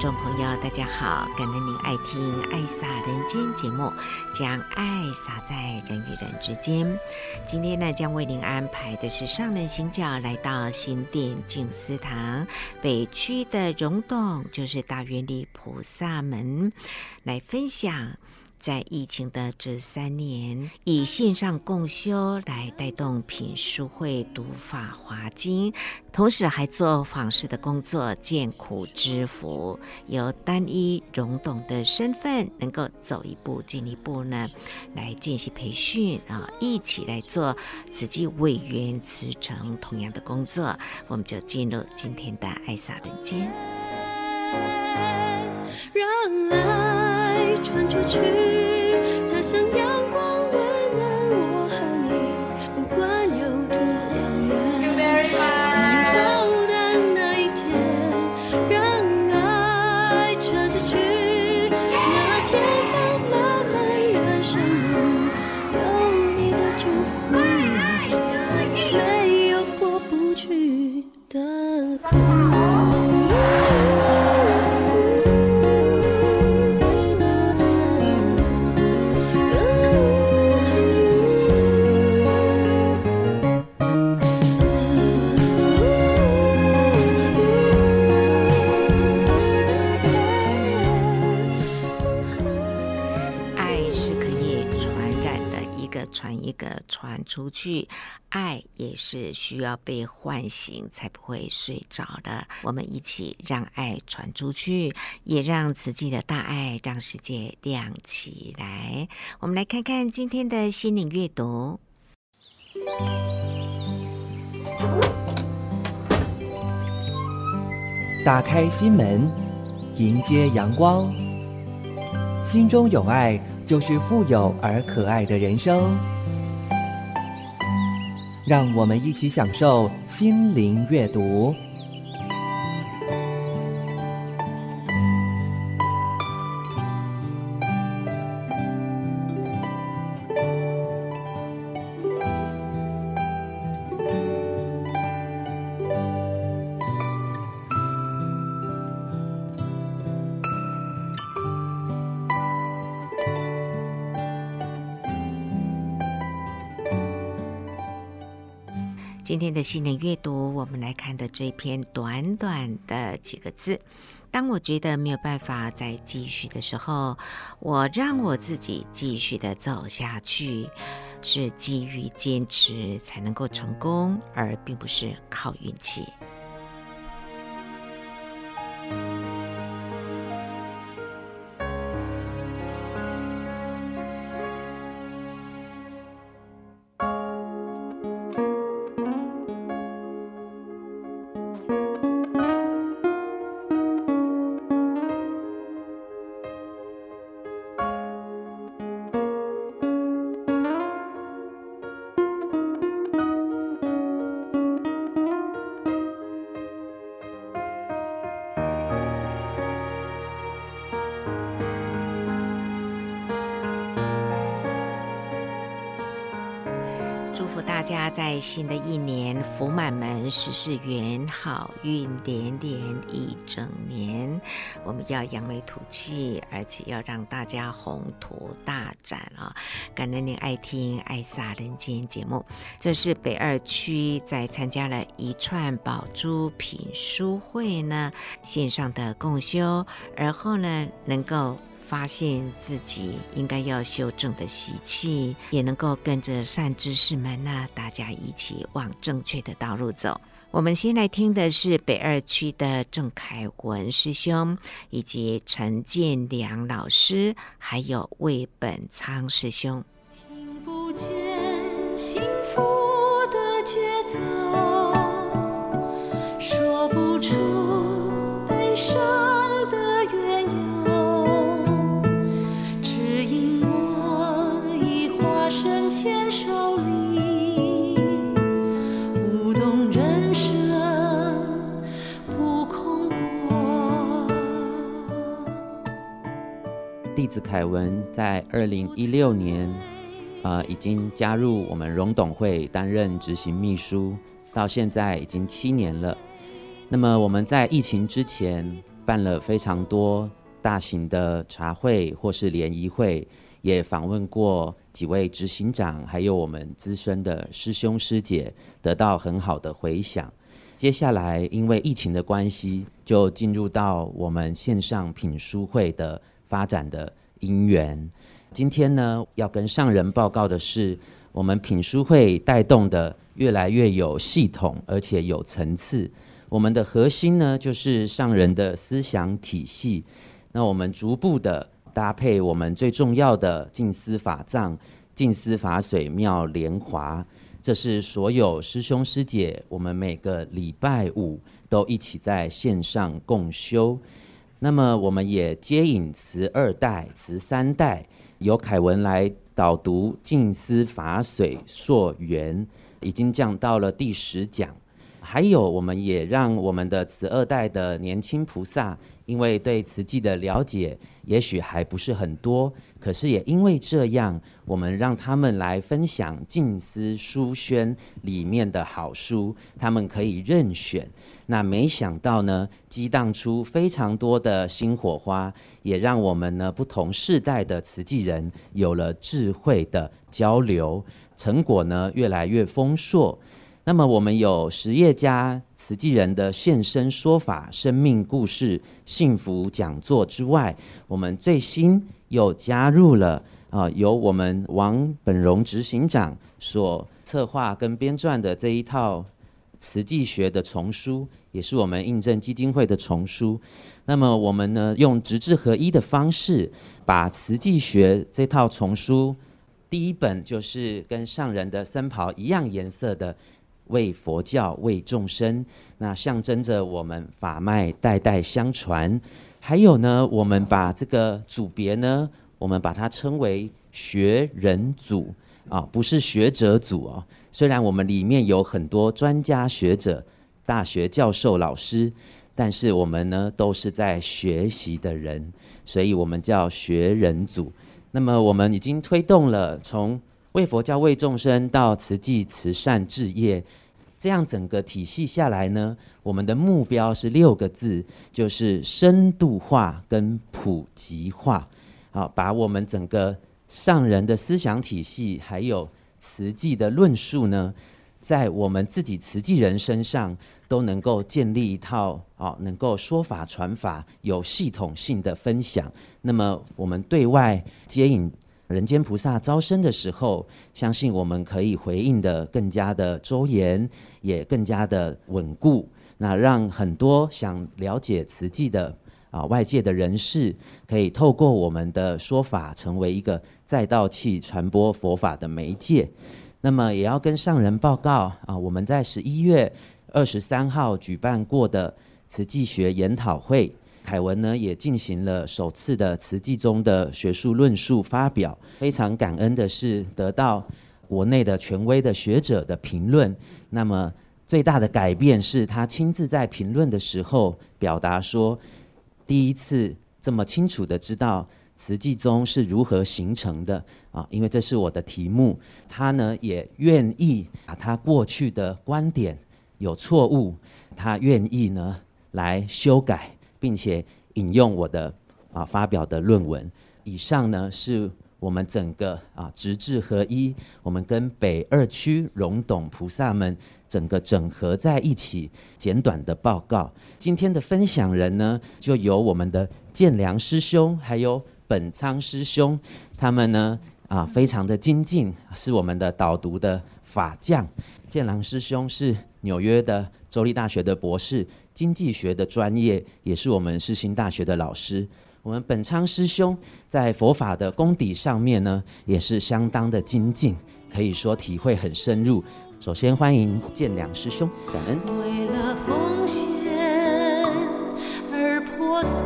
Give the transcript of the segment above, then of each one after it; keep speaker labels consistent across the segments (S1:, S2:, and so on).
S1: 众朋友，大家好！感恩您爱听《爱洒人间》节目，将爱洒在人与人之间。今天呢，将为您安排的是上人行脚来到新店静思堂北区的溶洞，就是大圆里菩萨门，来分享。在疫情的这三年，以线上共修来带动品书会读法华经，同时还做访视的工作，见苦知福。由单一溶洞的身份，能够走一步进一步呢，来进行培训啊，一起来做慈济委员慈诚同样的工作。我们就进入今天的爱洒人间。让爱传出去，去，爱也是需要被唤醒，才不会睡着的。我们一起让爱传出去，也让慈济的大爱让世界亮起来。我们来看看今天的心灵阅读。
S2: 打开心门，迎接阳光。心中有爱，就是富有而可爱的人生。让我们一起享受心灵
S1: 阅读。的心灵阅读，我们来看的这篇短短的几个字。当我觉得没有办法再继续的时候，我让我自己继续的走下去，是基于坚持才能够成功，而并不是靠运气。大家在新的一年福满门，事事圆，好运连连一整年。我们要扬眉吐气，而且要让大家宏图大展啊！感恩您爱听《爱洒人间》节目，这是北二区在参加了一串宝珠品书会呢线上的共修，而后呢能够。发现自己应该要修正的习气，也能够跟着善知识们呢，大家一起往正确的道路走。我们先来听的是北二区的郑凯文师兄，以及陈建良老师，还有魏本昌师兄。听不
S3: 见子凯文在二零一六年，呃，已经加入我们荣董会担任执行秘书，到现在已经七年了。那么我们在疫情之前办了非常多大型的茶会或是联谊会。也访问过几位执行长，还有我们资深的师兄师姐，得到很好的回响。接下来因为疫情的关系，就进入到我们线上品书会的发展的因缘。今天呢，要跟上人报告的是，我们品书会带动的越来越有系统，而且有层次。我们的核心呢，就是上人的思想体系。那我们逐步的。搭配我们最重要的静思法藏、静思法水妙莲华，这是所有师兄师姐，我们每个礼拜五都一起在线上共修。那么我们也接引慈二代、慈三代，由凯文来导读静思法水溯源，已经讲到了第十讲。还有，我们也让我们的慈二代的年轻菩萨。因为对慈济的了解也许还不是很多，可是也因为这样，我们让他们来分享《静思书轩》里面的好书，他们可以任选。那没想到呢，激荡出非常多的新火花，也让我们呢不同世代的慈济人有了智慧的交流，成果呢越来越丰硕。那么我们有实业家慈济人的现身说法、生命故事、幸福讲座之外，我们最新又加入了啊，由我们王本荣执行长所策划跟编撰的这一套慈济学的丛书，也是我们印证基金会的丛书。那么我们呢，用直至合一的方式，把慈济学这套丛书第一本就是跟上人的僧袍一样颜色的。为佛教，为众生，那象征着我们法脉代代相传。还有呢，我们把这个组别呢，我们把它称为学人组啊，不是学者组哦。虽然我们里面有很多专家学者、大学教授、老师，但是我们呢都是在学习的人，所以我们叫学人组。那么我们已经推动了从为佛教、为众生到慈济慈善志业。这样整个体系下来呢，我们的目标是六个字，就是深度化跟普及化。好，把我们整个上人的思想体系，还有慈济的论述呢，在我们自己慈济人身上都能够建立一套啊，能够说法传法、有系统性的分享。那么我们对外接引。人间菩萨招生的时候，相信我们可以回应得更加的周延，也更加的稳固。那让很多想了解慈济的啊外界的人士，可以透过我们的说法，成为一个载道器传播佛法的媒介。那么也要跟上人报告啊，我们在十一月二十三号举办过的慈济学研讨会。凯文呢也进行了首次的慈济中的学术论述发表，非常感恩的是得到国内的权威的学者的评论。那么最大的改变是他亲自在评论的时候表达说，第一次这么清楚的知道慈济中是如何形成的啊，因为这是我的题目。他呢也愿意把他过去的观点有错误，他愿意呢来修改。并且引用我的啊发表的论文。以上呢是我们整个啊直至合一，我们跟北二区荣董菩萨们整个整合在一起简短的报告。今天的分享人呢，就由我们的建良师兄还有本仓师兄，他们呢啊非常的精进，是我们的导读的法将。建良师兄是纽约的州立大学的博士。经济学的专业也是我们世新大学的老师。我们本昌师兄在佛法的功底上面呢，也是相当的精进，可以说体会很深入。首先欢迎建良师兄，感恩。为了奉献而婆娑，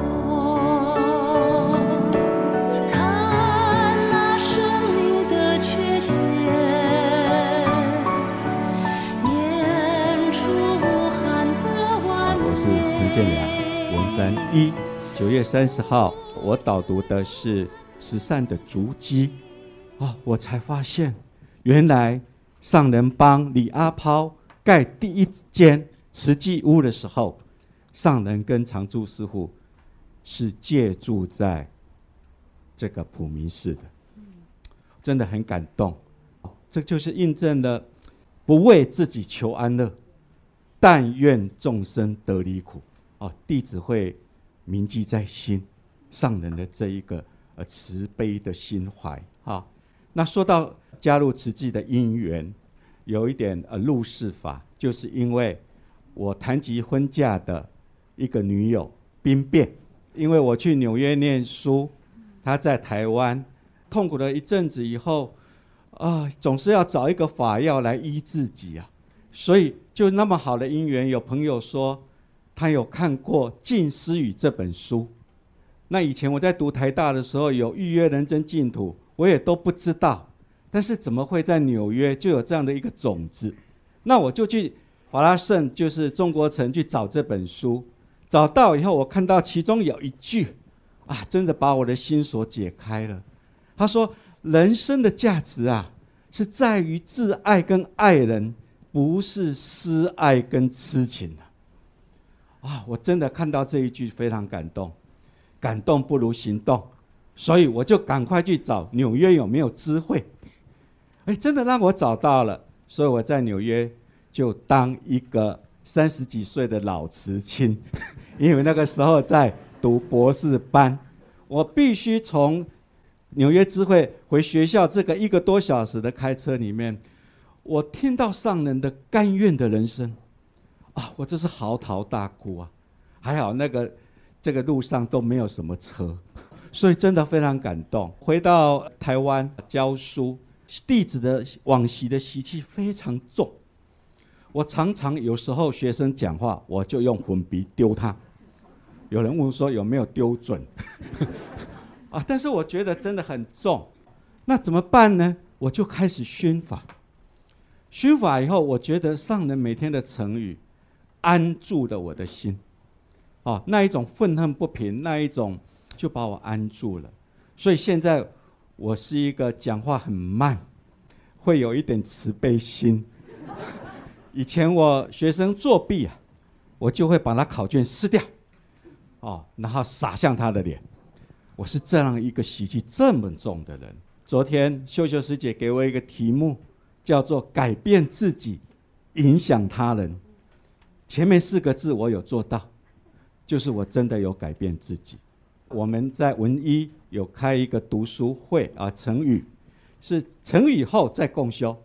S4: 建良，文山一九月三十号，我导读的是慈善的足迹，啊，我才发现，原来上人帮李阿抛盖第一间慈济屋的时候，上人跟常住师父是借住在这个普明寺的，真的很感动，这就是印证了不为自己求安乐。但愿众生得离苦，哦，弟子会铭记在心，上人的这一个呃慈悲的心怀。哈，那说到加入慈济的因缘，有一点呃入世法，就是因为我谈及婚嫁的一个女友兵变，因为我去纽约念书，她在台湾痛苦了一阵子以后，啊，总是要找一个法药来医自己啊。所以，就那么好的因缘，有朋友说他有看过《静思语》这本书。那以前我在读台大的时候，有预约人真净土，我也都不知道。但是怎么会在纽约就有这样的一个种子？那我就去法拉盛，就是中国城去找这本书。找到以后，我看到其中有一句，啊，真的把我的心锁解开了。他说：“人生的价值啊，是在于自爱跟爱人。”不是私爱跟痴情啊！我真的看到这一句非常感动，感动不如行动，所以我就赶快去找纽约有没有知会。哎，真的让我找到了，所以我在纽约就当一个三十几岁的老慈青，因为那个时候在读博士班，我必须从纽约知会回学校这个一个多小时的开车里面。我听到上人的甘愿的人生，啊，我这是嚎啕大哭啊！还好那个这个路上都没有什么车，所以真的非常感动。回到台湾教书，弟子的往昔的习气非常重。我常常有时候学生讲话，我就用粉笔丢他。有人问说有没有丢准？啊，但是我觉得真的很重，那怎么办呢？我就开始熏法。熏法以后，我觉得上人每天的成语，安住了我的心，哦，那一种愤恨不平，那一种就把我安住了。所以现在我是一个讲话很慢，会有一点慈悲心。以前我学生作弊啊，我就会把他考卷撕掉，哦，然后撒向他的脸。我是这样一个习气这么重的人。昨天秀秀师姐给我一个题目。叫做改变自己，影响他人。前面四个字我有做到，就是我真的有改变自己。我们在文一有开一个读书会啊，成语是成语后再共修，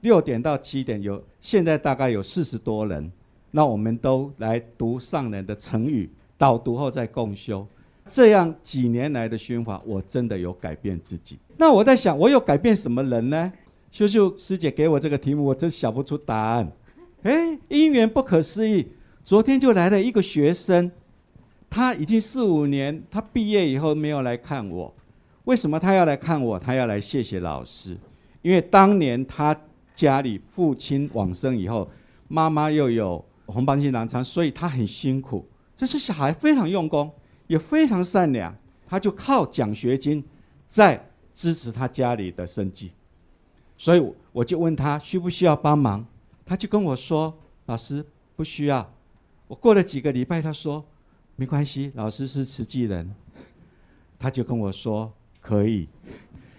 S4: 六点到七点有，现在大概有四十多人，那我们都来读上人的成语，导读后再共修。这样几年来的熏法，我真的有改变自己。那我在想，我有改变什么人呢？秀秀师姐给我这个题目，我真想不出答案。哎，因缘不可思议。昨天就来了一个学生，他已经四五年，他毕业以后没有来看我。为什么他要来看我？他要来谢谢老师，因为当年他家里父亲往生以后，妈妈又有红斑性狼疮，所以他很辛苦。这是小孩非常用功，也非常善良，他就靠奖学金在支持他家里的生计。所以我就问他需不需要帮忙，他就跟我说：“老师不需要。”我过了几个礼拜，他说：“没关系，老师是慈济人。”他就跟我说：“可以。”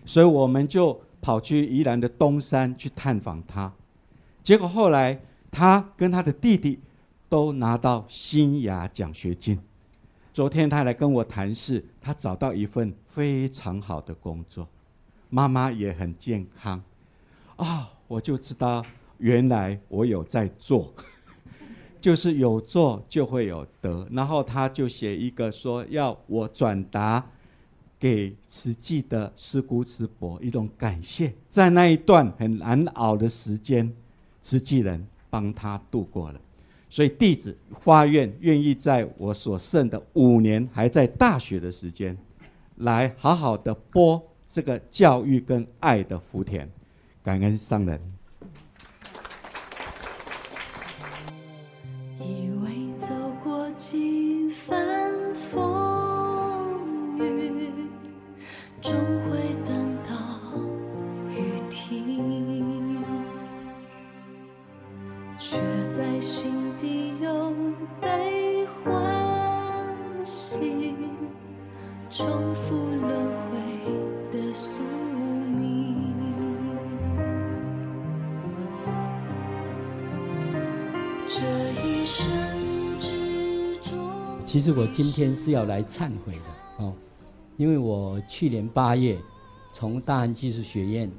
S4: 所以我们就跑去宜兰的东山去探访他。结果后来他跟他的弟弟都拿到新雅奖学金。昨天他来跟我谈事，他找到一份非常好的工作，妈妈也很健康。啊、我就知道，原来我有在做，就是有做就会有得。然后他就写一个说要我转达给慈济的师姑师伯一种感谢，在那一段很难熬的时间，慈济人帮他度过了。所以弟子发愿，愿意在我所剩的五年还在大学的时间，来好好的播这个教育跟爱的福田。感恩上人。
S5: 其实我今天是要来忏悔的哦，因为我去年八月从大汉技术学院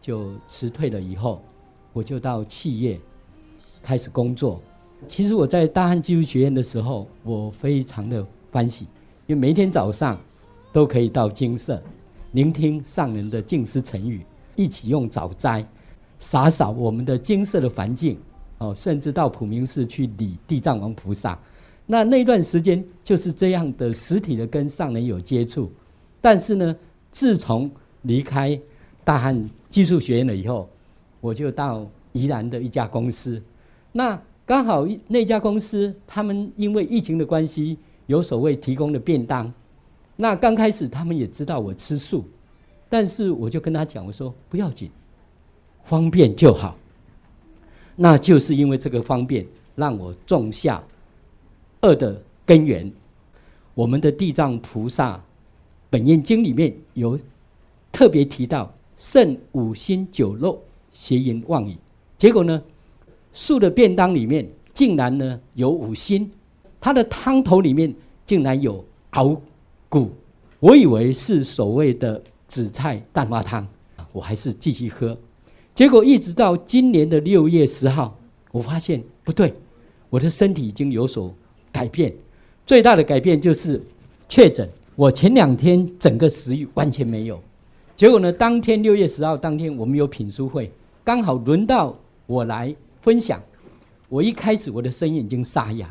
S5: 就辞退了以后，我就到企业。开始工作，其实我在大汉技术学院的时候，我非常的欢喜，因为每天早上都可以到精舍聆听上人的静思成语，一起用早斋洒扫我们的精舍的环境，哦，甚至到普明寺去礼地藏王菩萨。那那段时间就是这样的实体的跟上人有接触，但是呢，自从离开大汉技术学院了以后，我就到宜兰的一家公司。那刚好那家公司，他们因为疫情的关系，有所谓提供的便当。那刚开始他们也知道我吃素，但是我就跟他讲，我说不要紧，方便就好。那就是因为这个方便，让我种下恶的根源。我们的地藏菩萨本愿经里面有特别提到，慎五辛酒肉邪淫妄语，结果呢？素的便当里面竟然呢有五辛，它的汤头里面竟然有熬骨，我以为是所谓的紫菜蛋花汤，我还是继续喝。结果一直到今年的六月十号，我发现不对，我的身体已经有所改变。最大的改变就是确诊，我前两天整个食欲完全没有。结果呢，当天六月十号当天我们有品书会，刚好轮到我来。分享，我一开始我的声音已经沙哑，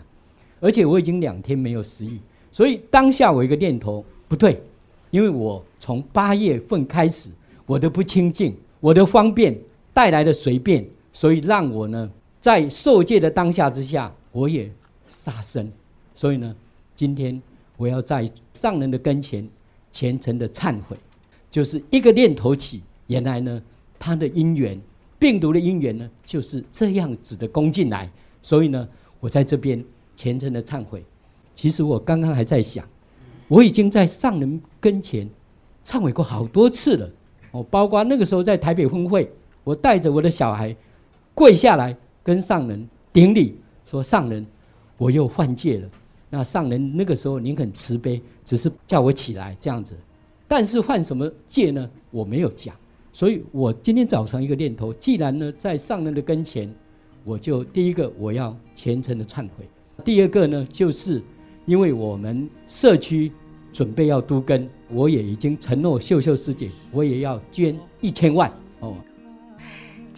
S5: 而且我已经两天没有食欲，所以当下我一个念头不对，因为我从八月份开始，我的不清净，我的方便带来的随便，所以让我呢在受戒的当下之下，我也杀生，所以呢，今天我要在上人的跟前虔诚的忏悔，就是一个念头起，原来呢他的因缘。病毒的因缘呢，就是这样子的攻进来，所以呢，我在这边虔诚的忏悔。其实我刚刚还在想，我已经在上人跟前忏悔过好多次了。哦，包括那个时候在台北分会，我带着我的小孩跪下来跟上人顶礼，说上人，我又犯戒了。那上人那个时候您很慈悲，只是叫我起来这样子，但是犯什么戒呢？我没有讲。所以我今天早上一个念头，既然呢在上人的跟前，我就第一个我要虔诚的忏悔，第二个呢就是因为我们社区准备要都根，我也已经承诺秀秀师姐，我也要捐一千万哦。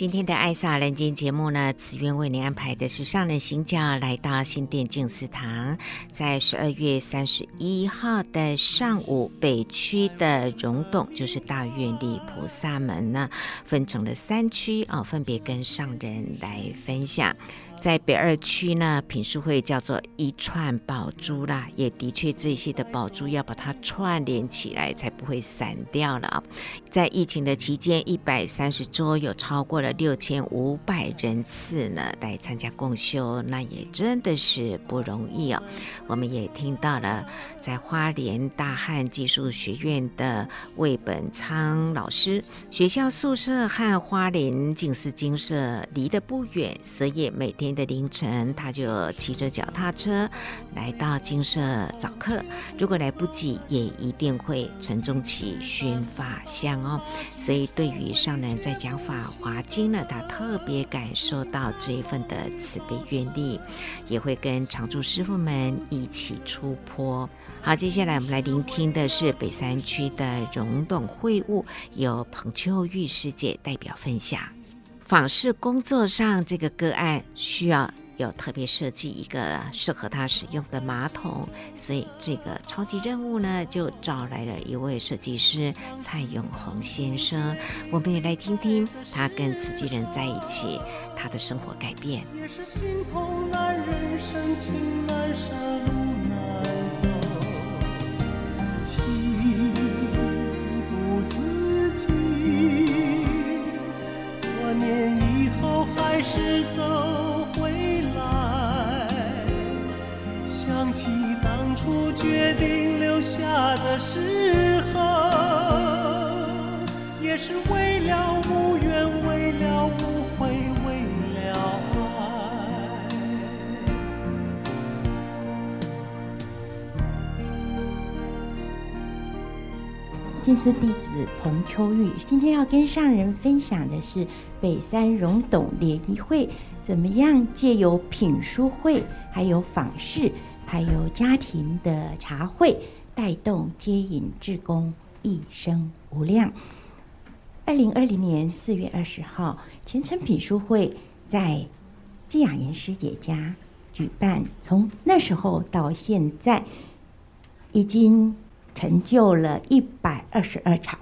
S1: 今天的艾萨人间节目呢，慈愿为您安排的是上人行脚来到新店静思堂，在十二月三十一号的上午，北区的溶洞就是大愿力菩萨门呢，分成了三区啊，分别跟上人来分享。在北二区呢，品书会叫做一串宝珠啦，也的确这些的宝珠要把它串联起来，才不会散掉了啊。在疫情的期间，一百三十桌有超过了六千五百人次呢来参加共修，那也真的是不容易哦。我们也听到了，在花莲大汉技术学院的魏本昌老师，学校宿舍和花莲静思精舍离得不远，所以每天。的凌晨，他就骑着脚踏车来到金色早课。如果来不及，也一定会晨钟起熏法香哦。所以，对于上人在讲法华经呢，他特别感受到这一份的慈悲愿力，也会跟常住师父们一起出坡。好，接下来我们来聆听的是北山区的溶洞会务，由彭秋玉师姐代表分享。访视工作上，这个个案需要有特别设计一个适合他使用的马桶，所以这个超级任务呢，就找来了一位设计师蔡永红先生。我们也来听听他跟慈济人在一起，他的生活改变。也是心痛难忍，深情难舍，路难走，情不自禁。多年以后还是走回来
S6: 想起当初决定留下的时候也是为了
S7: 静思弟子彭秋玉，今天要跟上人分享的是北山荣董联谊会怎么样借由品书会，还有访视，还有家庭的茶会，带动接引志工一生无量。二零二零年四月二十号，虔诚品书会在季雅妍师姐家举办，从那时候到现在，已经。成就了一百二十二场，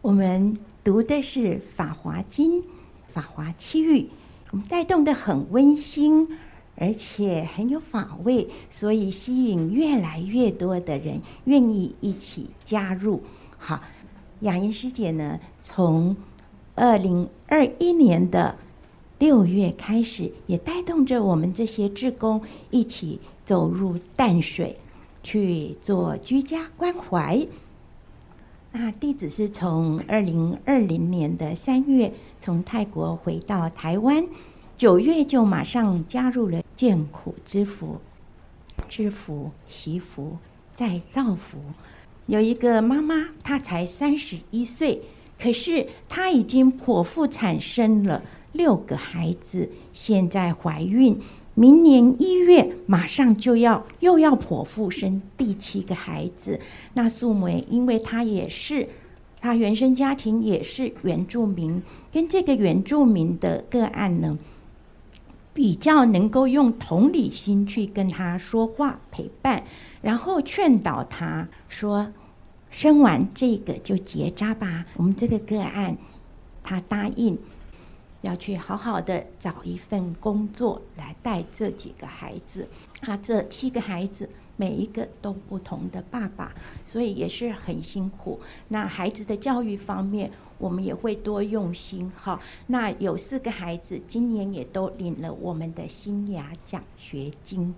S7: 我们读的是《法华经》《法华七喻》，我们带动的很温馨，而且很有法味，所以吸引越来越多的人愿意一起加入。好，雅音师姐呢，从二零二一年的六月开始，也带动着我们这些志工一起走入淡水。去做居家关怀。那弟子是从二零二零年的三月从泰国回到台湾，九月就马上加入了见苦知福、知福惜福再造福。有一个妈妈，她才三十一岁，可是她已经剖腹产生了六个孩子，现在怀孕。明年一月马上就要又要剖腹生第七个孩子，那素梅因为她也是，她原生家庭也是原住民，跟这个原住民的个案呢，比较能够用同理心去跟他说话陪伴，然后劝导他说，生完这个就结扎吧。我们这个个案，他答应。要去好好的找一份工作来带这几个孩子，他这七个孩子每一个都不同的爸爸，所以也是很辛苦。那孩子的教育方面，我们也会多用心。好，那有四个孩子今年也都领了我们的新芽奖学金。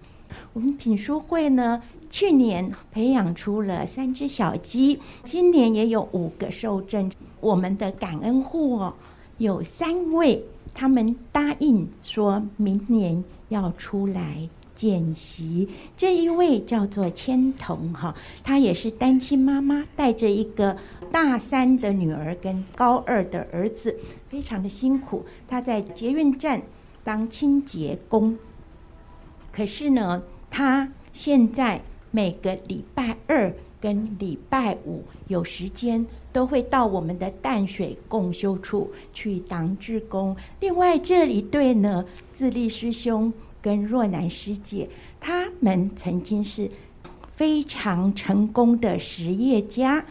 S7: 我们品书会呢，去年培养出了三只小鸡，今年也有五个受证。我们的感恩户哦。有三位，他们答应说明年要出来见习。这一位叫做千童哈，她也是单亲妈妈，带着一个大三的女儿跟高二的儿子，非常的辛苦。她在捷运站当清洁工，可是呢，她现在每个礼拜二跟礼拜五有时间。都会到我们的淡水共修处去当志工。另外这一对呢，自立师兄跟若男师姐，他们曾经是非常成功的实业家，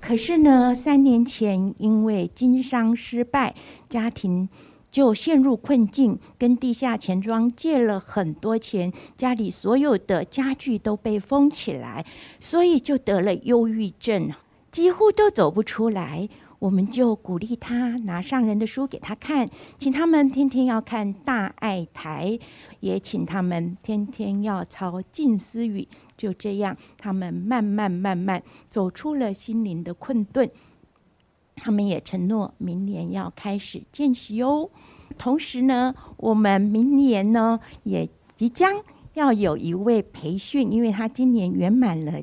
S7: 可是呢，三年前因为经商失败，家庭就陷入困境，跟地下钱庄借了很多钱，家里所有的家具都被封起来，所以就得了忧郁症。几乎都走不出来，我们就鼓励他拿上人的书给他看，请他们天天要看大爱台，也请他们天天要抄静思语。就这样，他们慢慢慢慢走出了心灵的困顿。他们也承诺明年要开始见习哦。同时呢，我们明年呢也即将要有一位培训，因为他今年圆满了。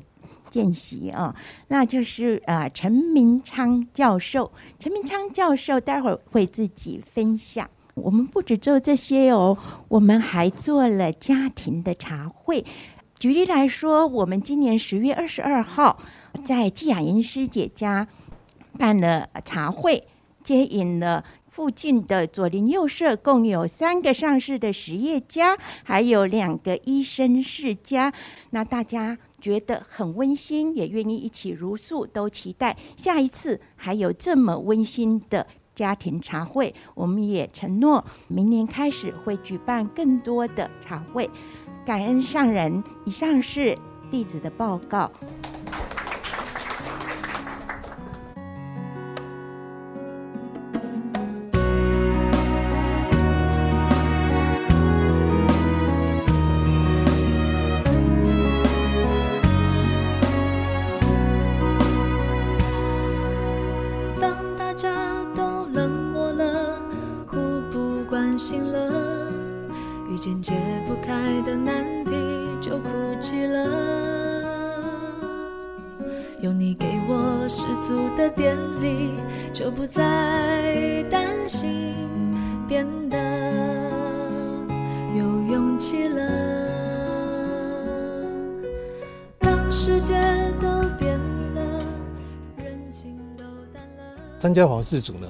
S7: 见习啊，那就是呃陈明昌教授。陈明昌教授待会儿会自己分享。我们不止做这些哦，我们还做了家庭的茶会。举例来说，我们今年十月二十二号在季雅妍师姐家办了茶会，接引了附近的左邻右舍，共有三个上市的实业家，还有两个医生世家。那大家。觉得很温馨，也愿意一起如素，都期待下一次还有这么温馨的家庭茶会。我们也承诺明年开始会举办更多的茶会。感恩上人，以上是弟子的报告。
S8: 参加皇氏组呢，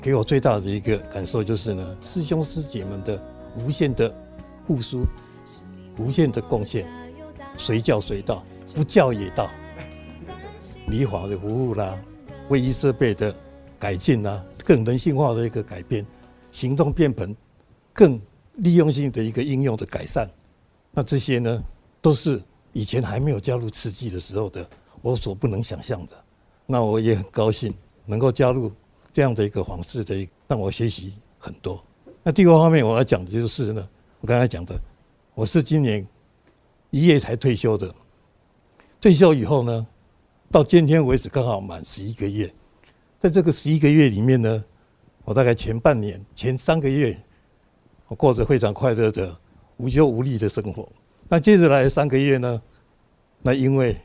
S8: 给我最大的一个感受就是呢，师兄师姐们的无限的付出，无限的贡献，随叫随到，不叫也到。礼法的服务啦，卫浴设备的改进啦，更人性化的一个改变，行动变盆更利用性的一个应用的改善，那这些呢，都是以前还没有加入慈济的时候的我所不能想象的。那我也很高兴能够加入。这样的一个方式的，让我学习很多。那第二个方面我要讲的就是呢，我刚才讲的，我是今年一月才退休的。退休以后呢，到今天为止刚好满十一个月。在这个十一个月里面呢，我大概前半年、前三个月，我过着非常快乐的无忧无虑的生活。那接着来三个月呢，那因为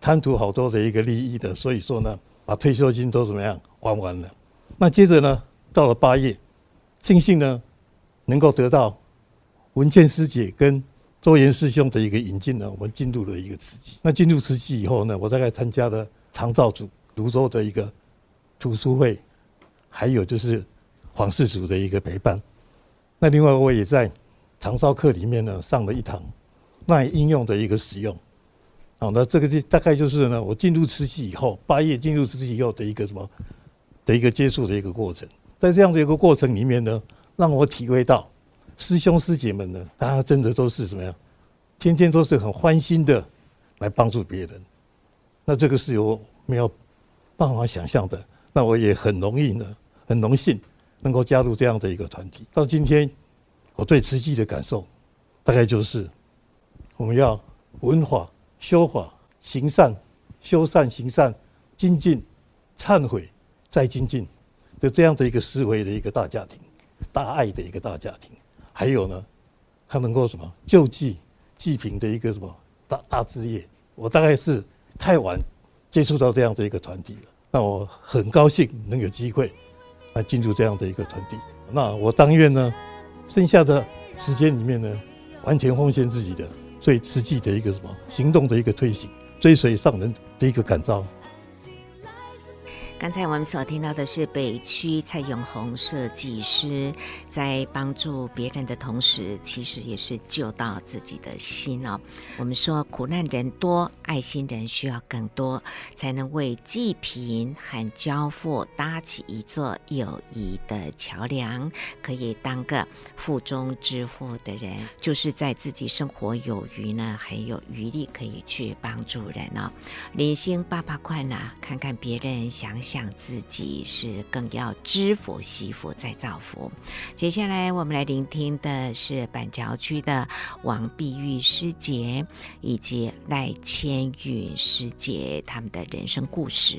S8: 贪图好多的一个利益的，所以说呢，把退休金都怎么样还完了。那接着呢，到了八月，庆幸呢，能够得到文倩师姐跟周岩师兄的一个引进呢，我们进入了一个慈济。那进入慈济以后呢，我大概参加了长照组、泸州的一个读书会，还有就是黄氏祖的一个陪伴。那另外我也在长照课里面呢上了一堂那应用的一个使用。好，那这个就大概就是呢，我进入慈济以后，八月进入慈济以后的一个什么？的一个接触的一个过程，在这样的一个过程里面呢，让我体会到师兄师姐们呢，大家真的都是怎么样，天天都是很欢心的来帮助别人。那这个是我没有办法想象的。那我也很容易呢，很荣幸能够加入这样的一个团体。到今天，我对慈济的感受，大概就是我们要文化、修法、行善、修善、行善、精进、忏悔。再精进的这样的一个思维的一个大家庭，大爱的一个大家庭，还有呢，他能够什么救济济贫的一个什么大大事业。我大概是太晚接触到这样的一个团体了，那我很高兴能有机会来进入这样的一个团体。那我当愿呢，剩下的时间里面呢，完全奉献自己的最实际的一个什么行动的一个推行，追随上人的一个感召。
S1: 刚才我们所听到的是北区蔡永红设计师在帮助别人的同时，其实也是救到自己的心哦。我们说苦难人多，爱心人需要更多，才能为济贫和交付搭起一座友谊的桥梁，可以当个腹中之富的人，就是在自己生活有余呢，还有余力可以去帮助人哦。零星八八块呢，看看别人想。想自己是更要知福惜福再造福。接下来我们来聆听的是板桥区的王碧玉师姐以及赖千允师姐他们的人生故事。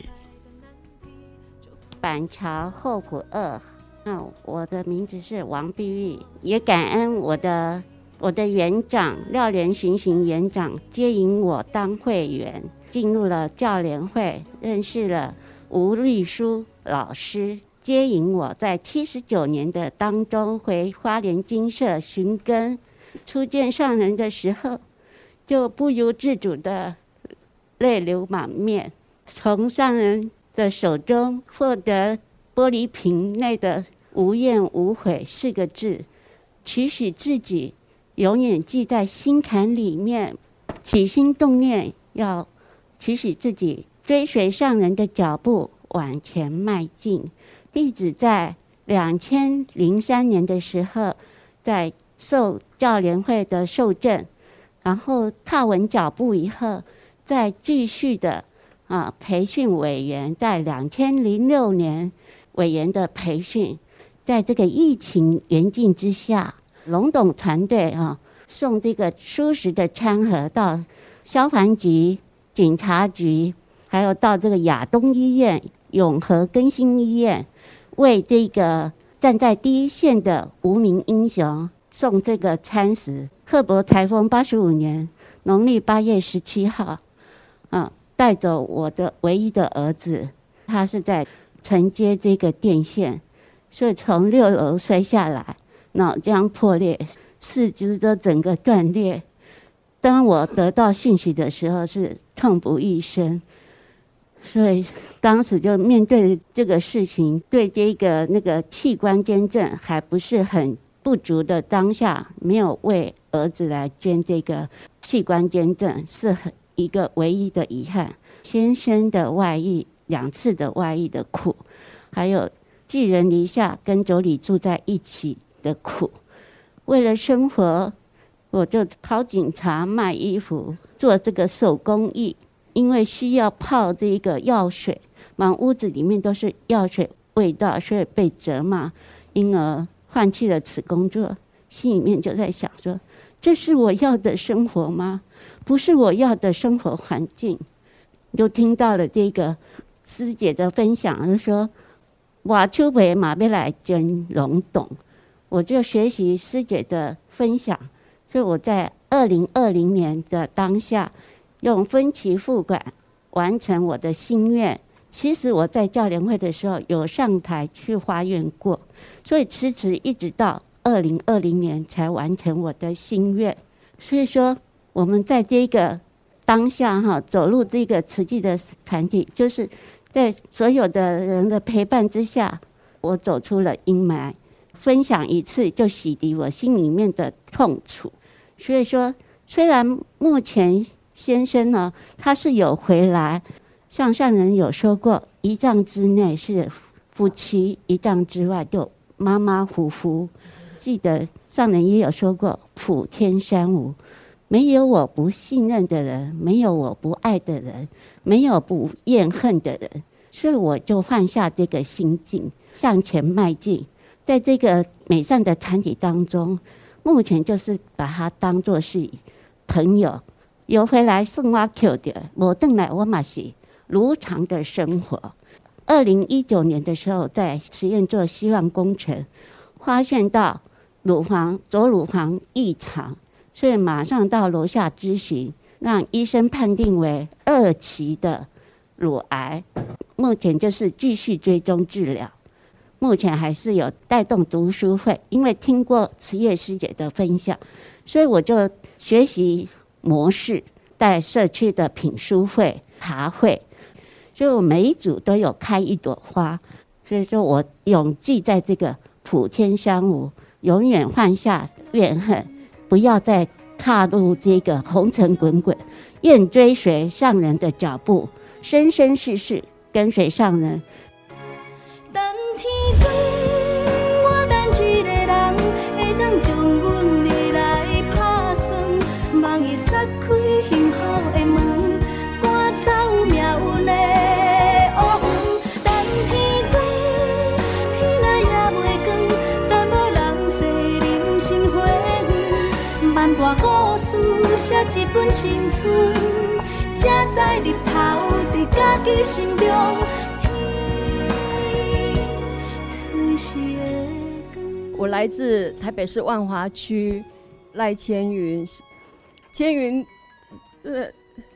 S9: 板桥后埔二，那我的名字是王碧玉，也感恩我的我的园长廖连巡行园长接引我当会员，进入了教联会，认识了。吴丽书老师接引我，在七十九年的当中回花莲金舍寻根，初见上人的时候，就不由自主的泪流满面。从上人的手中获得玻璃瓶内的“无怨无悔”四个字，期许自己永远记在心坎里面，起心动念要期许自己。追随上人的脚步往前迈进。弟子在两千零三年的时候，在受教联会的受证，然后踏稳脚步以后，再继续的啊培训委员，在两千零六年委员的培训，在这个疫情严峻之下，龙董团队啊送这个舒适的餐盒到消防局、警察局。还有到这个亚东医院、永和更新医院，为这个站在第一线的无名英雄送这个餐食。赫伯台风八十五年农历八月十七号，嗯，带走我的唯一的儿子，他是在承接这个电线，所以从六楼摔下来，脑浆破裂，四肢都整个断裂。当我得到信息的时候，是痛不欲生。所以当时就面对这个事情，对这个那个器官捐赠还不是很不足的当下，没有为儿子来捐这个器官捐赠，是很一个唯一的遗憾。先生的外遇，两次的外遇的苦，还有寄人篱下跟妯娌住在一起的苦。为了生活，我就跑警察、卖衣服、做这个手工艺。因为需要泡这个药水，满屋子里面都是药水味道，所以被责骂，因而放弃了此工作。心里面就在想说：这是我要的生活吗？不是我要的生活环境。又听到了这个师姐的分享，就说：瓦丘北马贝来真龙懂，我就学习师姐的分享，所以我在二零二零年的当下。用分期付款完成我的心愿。其实我在教联会的时候有上台去发愿过，所以迟迟一直到二零二零年才完成我的心愿。所以说，我们在这个当下哈，走入这个慈济的团体，就是在所有的人的陪伴之下，我走出了阴霾。分享一次就洗涤我心里面的痛楚。所以说，虽然目前。先生呢，他是有回来，像上人有说过，一丈之内是夫妻，一丈之外就马马虎虎。记得上人也有说过，普天三无，没有我不信任的人，没有我不爱的人，没有不厌恨的人，所以我就放下这个心境，向前迈进，在这个美善的团体当中，目前就是把它当作是朋友。有回来送我 Q 的，我邓来我嘛是如常的生活。二零一九年的时候，在实验做希望工程，发现到乳房左乳房异常，所以马上到楼下咨询，让医生判定为二期的乳癌，目前就是继续追踪治疗。目前还是有带动读书会，因为听过慈叶师姐的分享，所以我就学习。模式带社区的品书会、茶会，就每一组都有开一朵花，所以说我永记在这个普天三无，永远放下怨恨，不要再踏入这个红尘滚滚，愿追随上人的脚步，生生世世跟随上人。写一本青春，在日头在家己心中。
S10: 我来自台北市万华区赖千云，千云，这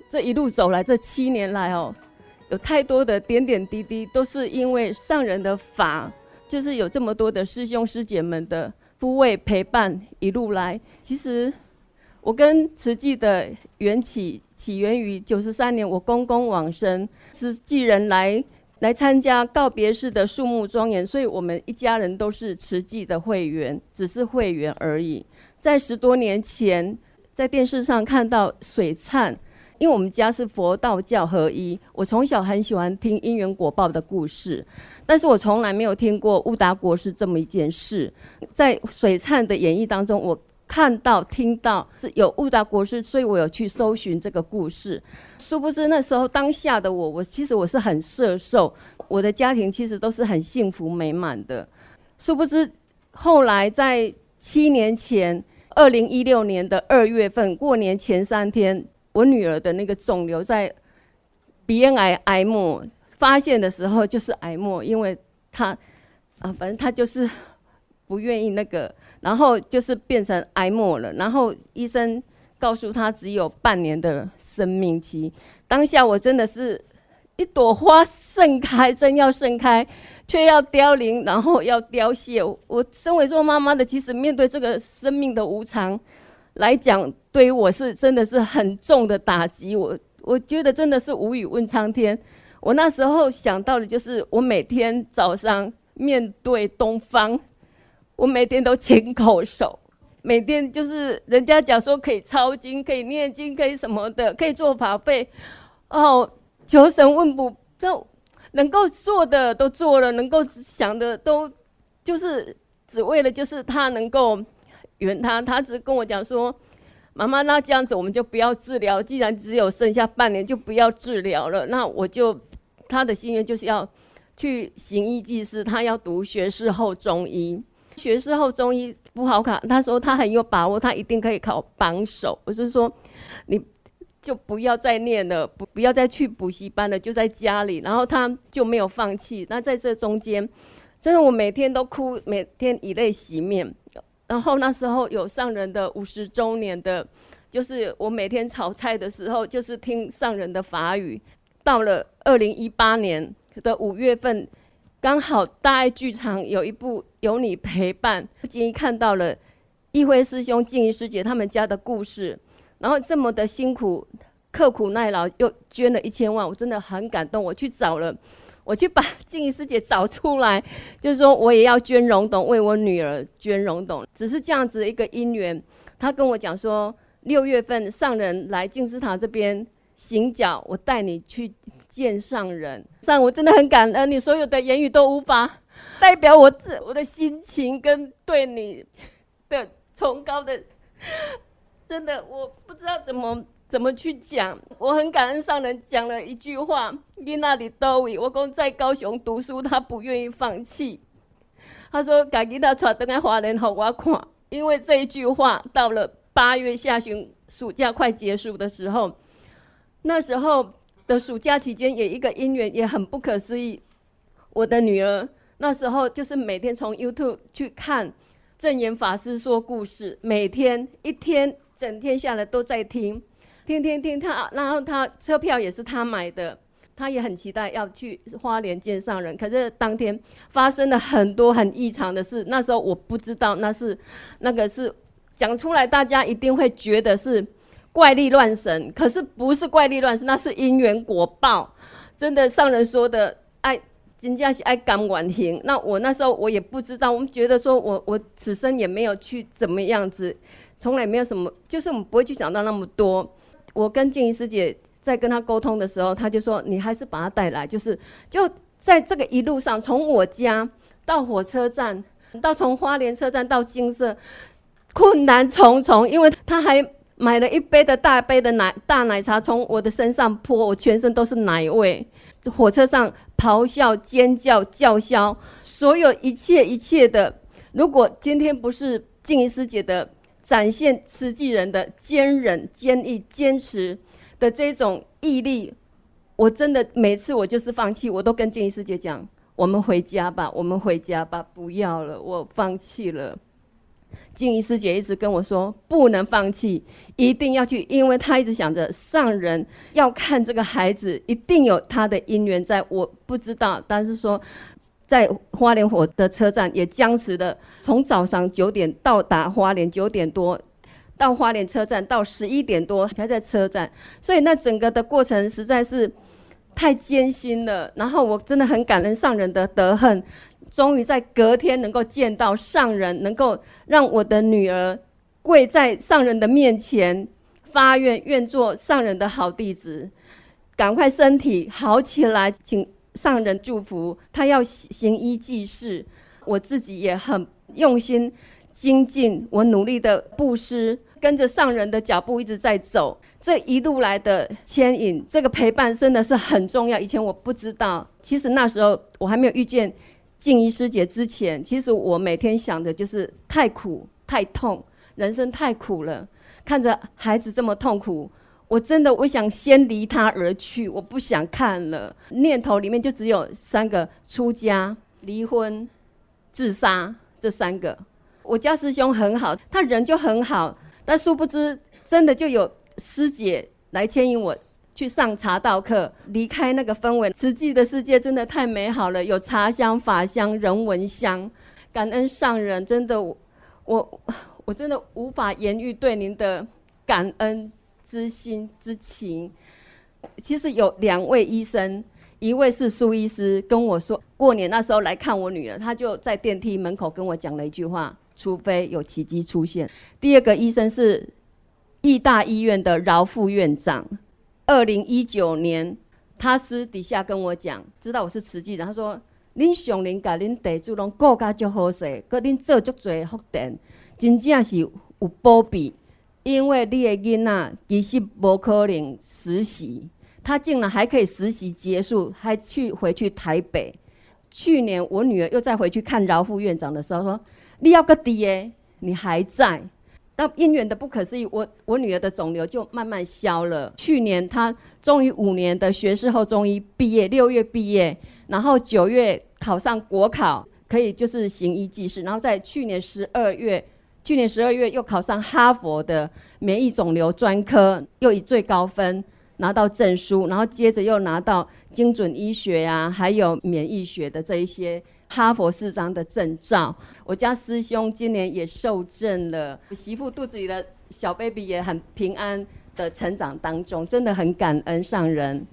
S10: 这一路走来，这七年来哦，有太多的点点滴滴，都是因为上人的法，就是有这么多的师兄师姐们的护卫陪伴，一路来，其实。我跟慈济的缘起起源于九十三年，我公公往生，慈济人来来参加告别式的肃穆庄严，所以我们一家人都是慈济的会员，只是会员而已。在十多年前，在电视上看到水灿，因为我们家是佛道教合一，我从小很喜欢听因缘果报的故事，但是我从来没有听过悟达国是这么一件事。在水灿的演绎当中，我。看到、听到是有悟达国师，所以我有去搜寻这个故事。殊不知那时候当下的我，我其实我是很摄受，我的家庭其实都是很幸福美满的。殊不知后来在七年前，二零一六年的二月份过年前三天，我女儿的那个肿瘤在鼻咽癌癌末发现的时候就是癌末，因为她啊，反正他就是不愿意那个，然后就是变成癌末了，然后医生告诉他只有半年的生命期。当下我真的是一朵花盛开，正要盛开，却要凋零，然后要凋谢。我身为做妈妈的，其实面对这个生命的无常来讲，对于我是真的是很重的打击。我我觉得真的是无语问苍天。我那时候想到的就是，我每天早上面对东方，我每天都牵口手，每天就是人家讲说可以抄经、可以念经、可以什么的，可以做法会，哦，求神问卜，都能够做的都做了，能够想的都，就是只为了就是他能够圆他，他只跟我讲说。妈妈，那这样子我们就不要治疗。既然只有剩下半年，就不要治疗了。那我就他的心愿就是要去行医济世，他要读学士后中医。学士后中医不好考，他说他很有把握，他一定可以考榜首。我是说，你就不要再念了，不不要再去补习班了，就在家里。然后他就没有放弃。那在这中间，真的我每天都哭，每天以泪洗面。然后那时候有上人的五十周年的，就是我每天炒菜的时候，就是听上人的法语。到了二零一八年的五月份，刚好大爱剧场有一部《有你陪伴》，不经意看到了一辉师兄、静怡师姐他们家的故事，然后这么的辛苦、刻苦耐劳，又捐了一千万，我真的很感动。我去找了。我去把静怡师姐找出来，就是说我也要捐荣董，为我女儿捐荣董，只是这样子的一个因缘。他跟我讲说，六月份上人来静思堂这边行脚，我带你去见上人。上我真的很感恩，你所有的言语都无法 代表我自我的心情跟对你的崇高的，真的我不知道怎么。怎么去讲？我很感恩上人讲了一句话：“你那里都位，我公在高雄读书，他不愿意放弃。”他说：“赶紧他传登来华人好我看。”因为这一句话，到了八月下旬，暑假快结束的时候，那时候的暑假期间，也一个因缘也很不可思议。我的女儿那时候就是每天从 YouTube 去看证严法师说故事，每天一天整天下来都在听。听听听他，然后他车票也是他买的，他也很期待要去花莲见上人。可是当天发生了很多很异常的事，那时候我不知道那是那个是讲出来，大家一定会觉得是怪力乱神。可是不是怪力乱神，那是因缘果报。真的上人说的爱，真正是爱甘愿行。那我那时候我也不知道，我们觉得说我我此生也没有去怎么样子，从来没有什么，就是我们不会去想到那么多。我跟静怡师姐在跟她沟通的时候，她就说：“你还是把他带来，就是就在这个一路上，从我家到火车站，到从花莲车站到金色，困难重重。因为他还买了一杯的大杯的奶大奶茶，从我的身上泼，我全身都是奶味。火车上咆哮、尖叫、叫嚣，所有一切一切的。如果今天不是静怡师姐的。”展现慈济人的坚忍、坚毅、坚持的这种毅力，我真的每次我就是放弃，我都跟静怡师姐讲：“我们回家吧，我们回家吧，不要了，我放弃了。”静怡师姐一直跟我说：“不能放弃，一定要去，因为她一直想着上人要看这个孩子，一定有他的因缘在。我不知道，但是说。”在花莲火的车站也僵持的，从早上九点到达花莲九点多，到花莲车站到十一点多还在车站，所以那整个的过程实在是太艰辛了。然后我真的很感恩上人的德行，终于在隔天能够见到上人，能够让我的女儿跪在上人的面前发愿，愿做上人的好弟子，赶快身体好起来，请。上人祝福他要行医济世，我自己也很用心精进，我努力的布施，跟着上人的脚步一直在走。这一路来的牵引，这个陪伴真的是很重要。以前我不知道，其实那时候我还没有遇见静怡师姐之前，其实我每天想的就是太苦太痛，人生太苦了，看着孩子这么痛苦。我真的，我想先离他而去，我不想看了。念头里面就只有三个：出家、离婚、自杀，这三个。我家师兄很好，他人就很好，但殊不知真的就有师姐来牵引我去上茶道课，离开那个氛围。实际的世界真的太美好了，有茶香、法香、人闻香，感恩上人，真的我我我真的无法言喻对您的感恩之心之情。其实有两位医生。一位是苏医师跟我说，过年那时候来看我女儿，他就在电梯门口跟我讲了一句话：除非有奇迹出现。第二个医生是义大医院的饶副院长，二零一九年，他私底下跟我讲，知道我是慈济人，他说：恁上灵甲恁地主拢顾甲足好势，搁恁做足济福田，真正是有保庇，因为你的囡仔其实无可能实习。他竟然还可以实习结束，还去回去台北。去年我女儿又再回去看饶副院长的时候，说：“你要个爹，你还在。”那因缘的不可思议，我我女儿的肿瘤就慢慢消了。去年她终于五年的学士后中医毕业，六月毕业，然后九月考上国考，可以就是行医济世。然后在去年十二月，去年十二月又考上哈佛的免疫肿瘤专科，又以最高分。拿到证书，然后接着又拿到精准医学呀、还有免疫学的这一些哈佛四章的证照。我家师兄今年也受证了，我媳妇肚子里的小 baby 也很平安的成长当中，真的很感恩上人。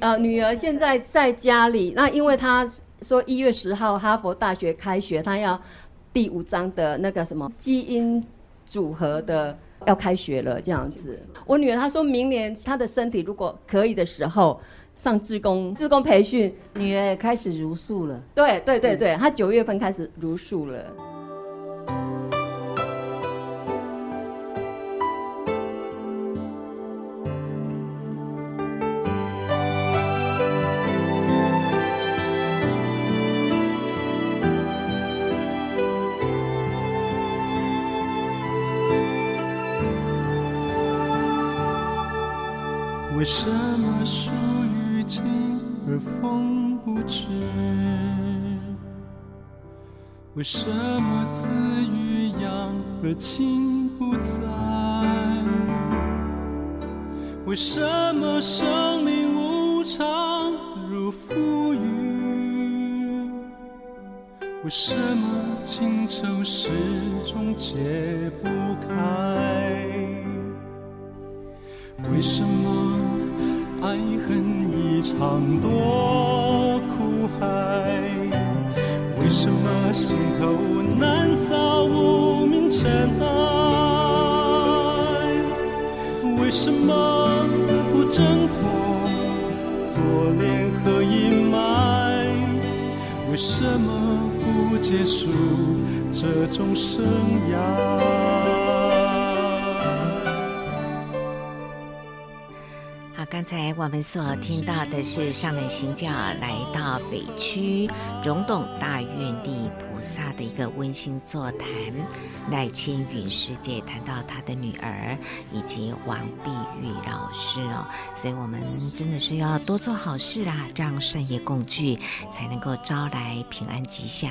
S10: 呃，女儿现在在家里，那因为她说一月十号哈佛大学开学，她要第五章的那个什么基因组合的。要开学了，这样子。我女儿她说明年她的身体如果可以的时候，上自工自工培训，
S11: 女儿也开始茹素了。
S10: 对对对对，她九月份开始茹素了。
S12: 为什么树欲静而风不止？为什么子欲养而亲不在？为什么生命无常如浮云？为什么情愁始终解不开？为什么？爱恨一场多苦海，为什么心头难扫无名尘埃？为什么不挣脱锁链和阴霾？为什么不结束这种生涯？
S1: 刚才我们所听到的是上人行教来到北区荣董大愿地菩萨的一个温馨座谈，赖千云师姐谈到她的女儿以及王碧玉老师哦，所以我们真的是要多做好事啦，让善业共聚，才能够招来平安吉祥。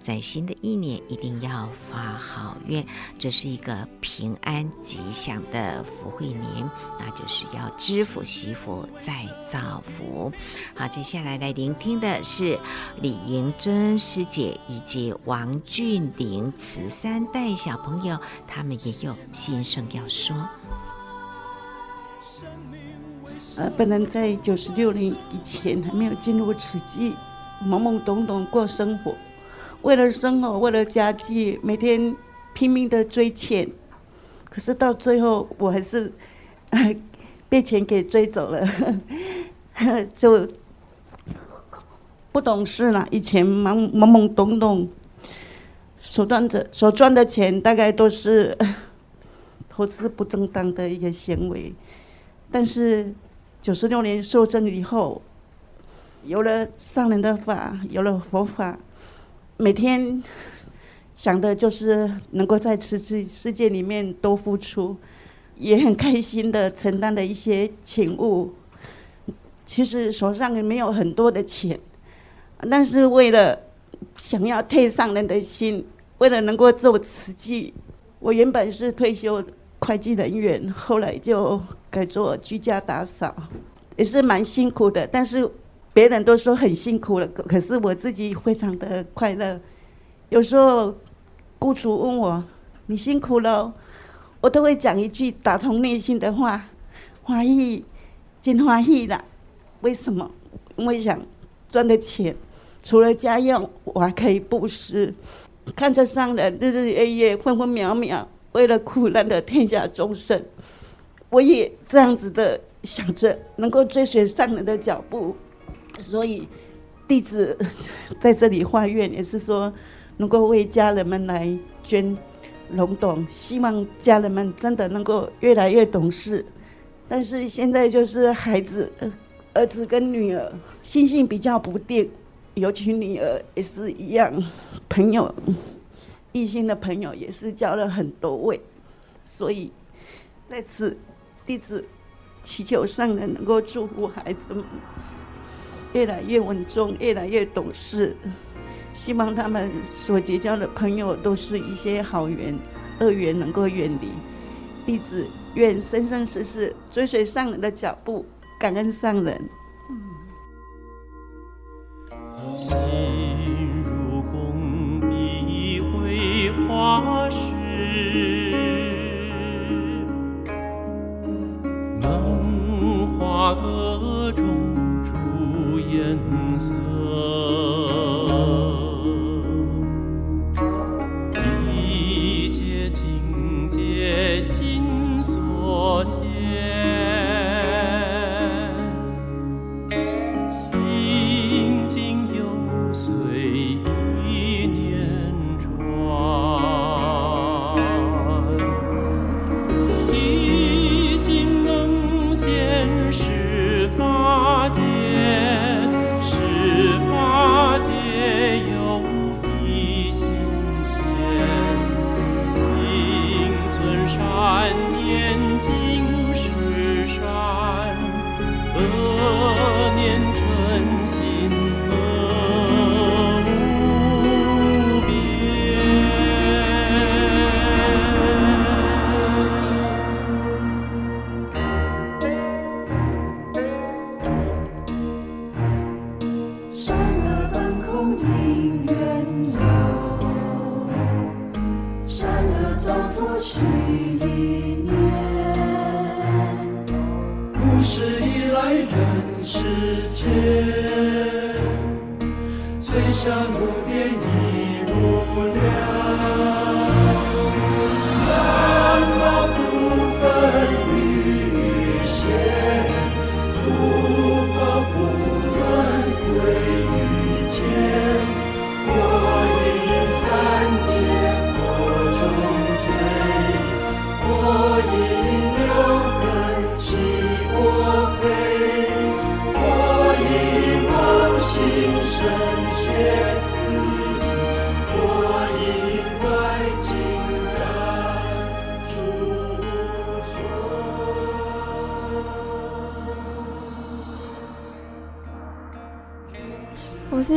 S1: 在新的一年一定要发好愿，这是一个平安吉祥的福慧年，那就是要知福。惜福再造福，好，接下来来聆听的是李盈珍师姐以及王俊玲慈三代小朋友，他们也有心声要说。
S13: 呃，本人在九十六年以前还没有进入慈济，懵懵懂懂过生活，为了生活，为了家计，每天拼命的追钱，可是到最后，我还是。被钱给追走了，就不懂事了。以前懵懵懵懂懂，手赚的所赚的钱大概都是 投资不正当的一个行为。但是九十六年受证以后，有了上人的法，有了佛法，每天想的就是能够在慈济世界里面多付出。也很开心的承担了一些请务，其实手上也没有很多的钱，但是为了想要退上人的心。为了能够做慈济，我原本是退休会计人员，后来就改做居家打扫，也是蛮辛苦的。但是别人都说很辛苦了，可是我自己非常的快乐。有时候雇主问我：“你辛苦了？”我都会讲一句打从内心的话：“欢喜，真欢喜啦！”为什么？因为想赚的钱，除了家用，我还可以布施。看着上人日日夜夜、分分秒秒，为了苦难的天下众生，我也这样子的想着，能够追随上人的脚步。所以弟子 在这里发愿，也是说能够为家人们来捐。懵懂，希望家人们真的能够越来越懂事。但是现在就是孩子，儿子跟女儿心性比较不定，尤其女儿也是一样，朋友，异性的朋友也是交了很多位。所以在此，弟子祈求上人能够祝福孩子们越来越稳重，越来越懂事。希望他们所结交的朋友都是一些好缘，恶缘能够远离。弟子愿生生世世追随上人的脚步，感恩上人。
S6: 心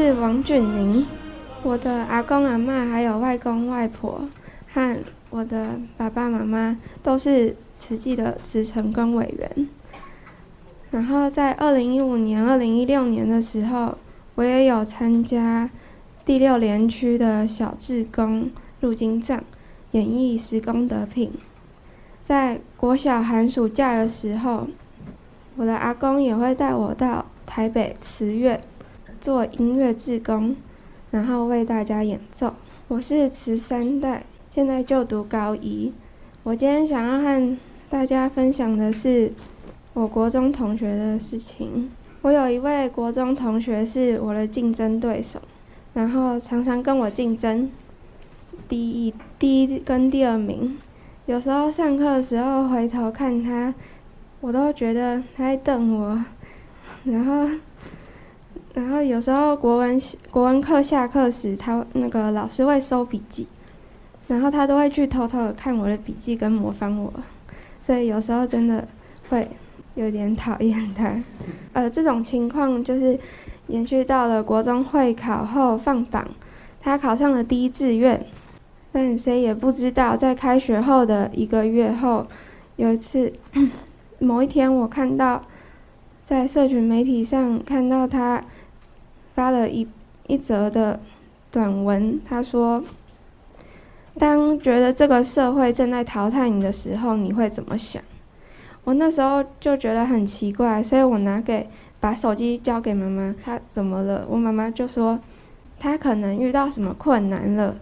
S14: 是王俊宁，我的阿公阿嬷还有外公外婆和我的爸爸妈妈都是慈济的慈诚宫委员。然后在二零一五年、二零一六年的时候，我也有参加第六联区的小志工入经藏演绎十功德品。在国小寒暑假的时候，我的阿公也会带我到台北慈院。做音乐志工，然后为大家演奏。我是慈三代，现在就读高一。我今天想要和大家分享的是我国中同学的事情。我有一位国中同学是我的竞争对手，然后常常跟我竞争第一、第一跟第二名。有时候上课的时候回头看他，我都觉得他在瞪我，然后。然后有时候国文国文课下课时，他那个老师会收笔记，然后他都会去偷偷的看我的笔记跟模仿我，所以有时候真的会有点讨厌他。呃，这种情况就是延续到了国中会考后放榜，他考上了第一志愿。但谁也不知道，在开学后的一个月后，有一次，某一天，我看到在社群媒体上看到他发了一一则的短文，他说：“当觉得这个社会正在淘汰你的时候，你会怎么想？”我那时候就觉得很奇怪，所以我拿给把手机交给妈妈，她怎么了？我妈妈就说：“她可能遇到什么困难了，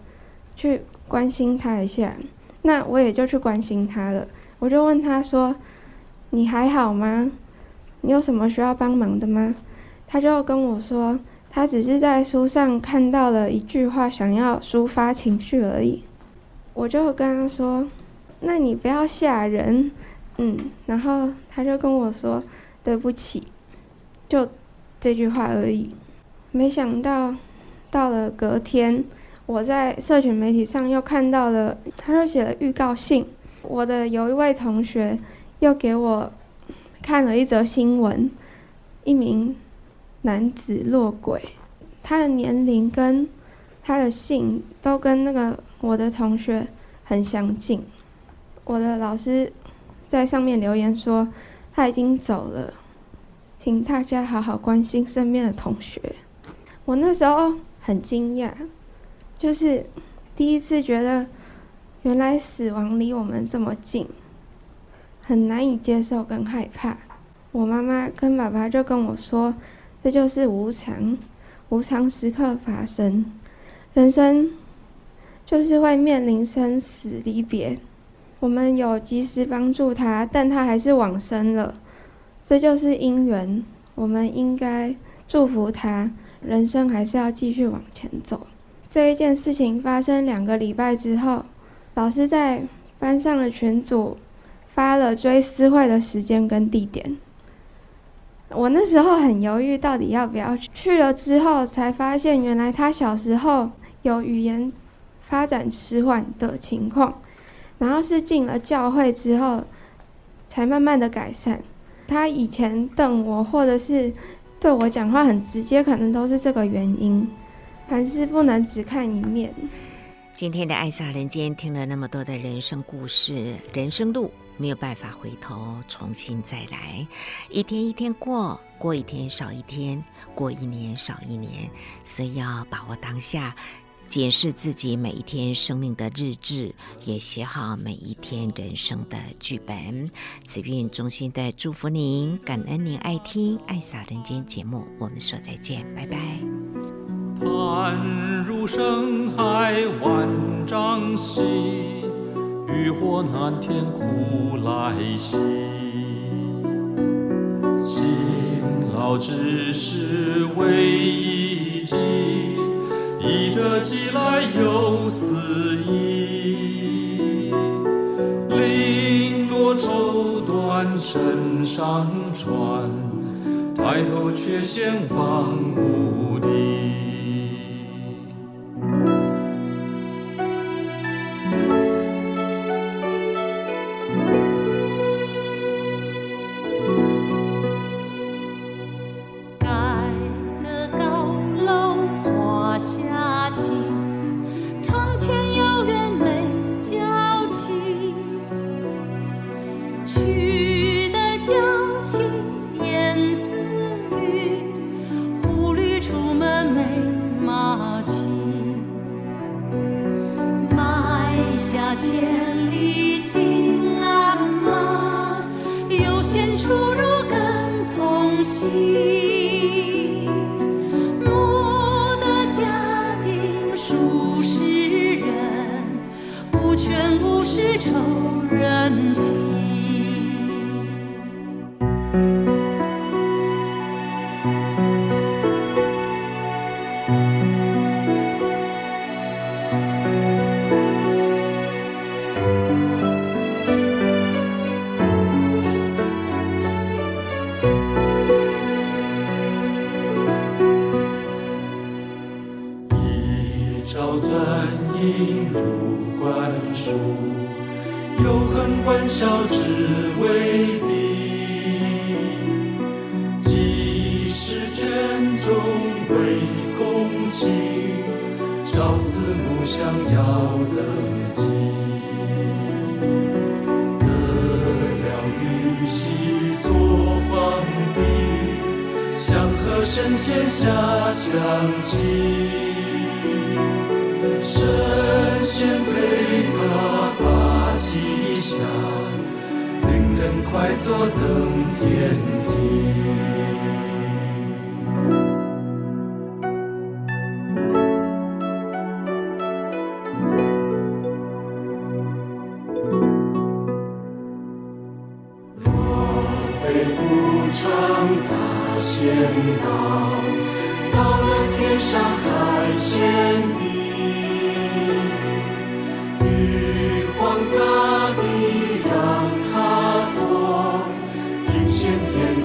S14: 去。”关心她一下，那我也就去关心她了。我就问他说：“你还好吗？你有什么需要帮忙的吗？”他就跟我说：“他只是在书上看到了一句话，想要抒发情绪而已。”我就跟他说：“那你不要吓人。”嗯，然后他就跟我说：“对不起。”就这句话而已。没想到到了隔天。我在社群媒体上又看到了，他就写了预告信。我的有一位同学又给我看了一则新闻，一名男子落轨，他的年龄跟他的姓都跟那个我的同学很相近。我的老师在上面留言说他已经走了，请大家好好关心身边的同学。我那时候很惊讶。就是第一次觉得，原来死亡离我们这么近，很难以接受跟害怕。我妈妈跟爸爸就跟我说，这就是无常，无常时刻发生，人生就是会面临生死离别。我们有及时帮助他，但他还是往生了，这就是因缘。我们应该祝福他，人生还是要继续往前走。这一件事情发生两个礼拜之后，老师在班上的群组发了追思会的时间跟地点。我那时候很犹豫，到底要不要去。去了之后才发现，原来他小时候有语言发展迟缓的情况，然后是进了教会之后才慢慢的改善。他以前瞪我，或者是对我讲话很直接，可能都是这个原因。凡事不能只看一面。
S1: 今天的爱撒人间听了那么多的人生故事，人生路没有办法回头重新再来，一天一天过，过一天少一天，过一年少一年，所以要把握当下，检视自己每一天生命的日志，也写好每一天人生的剧本。慈运衷心的祝福您，感恩您爱听爱洒人间节目，我们说再见，拜拜。
S6: 淡如深海万丈兮，渔火难填苦来兮。辛劳之事为一己，宜得既来犹思义。綾罗绸缎身上穿，抬头却羡方无敌。家千里，敬鞍马，悠闲出入，更从心。莫得家丁数十人，无权无势愁人。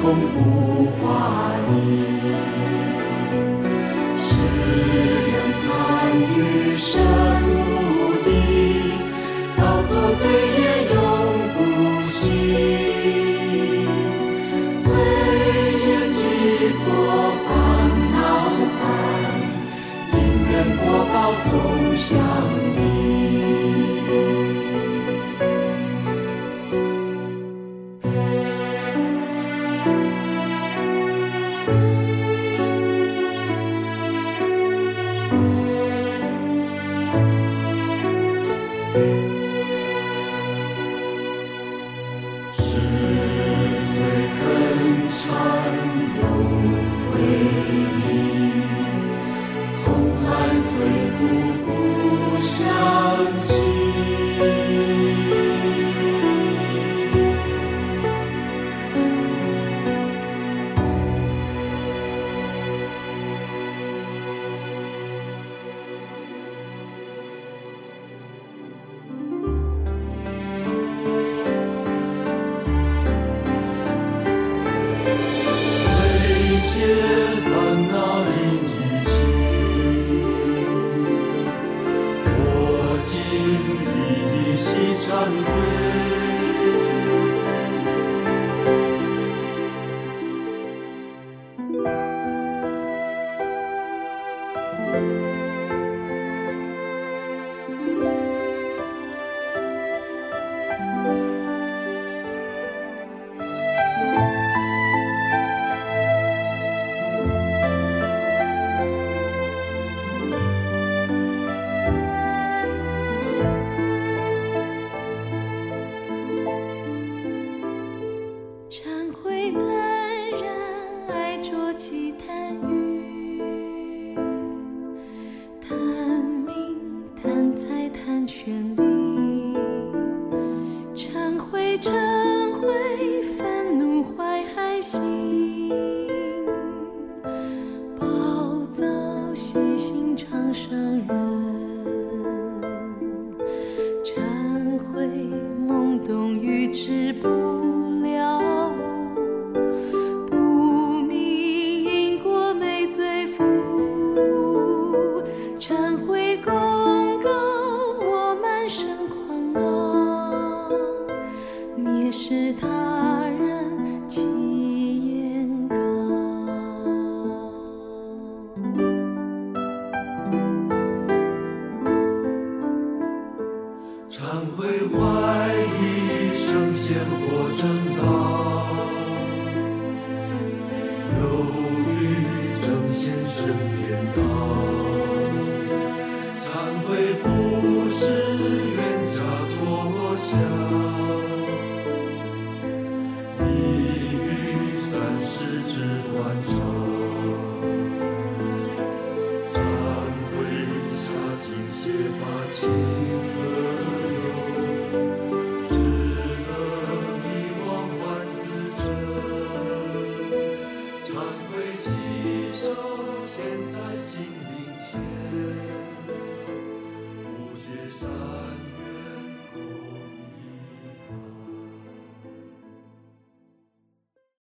S6: 犹豫正先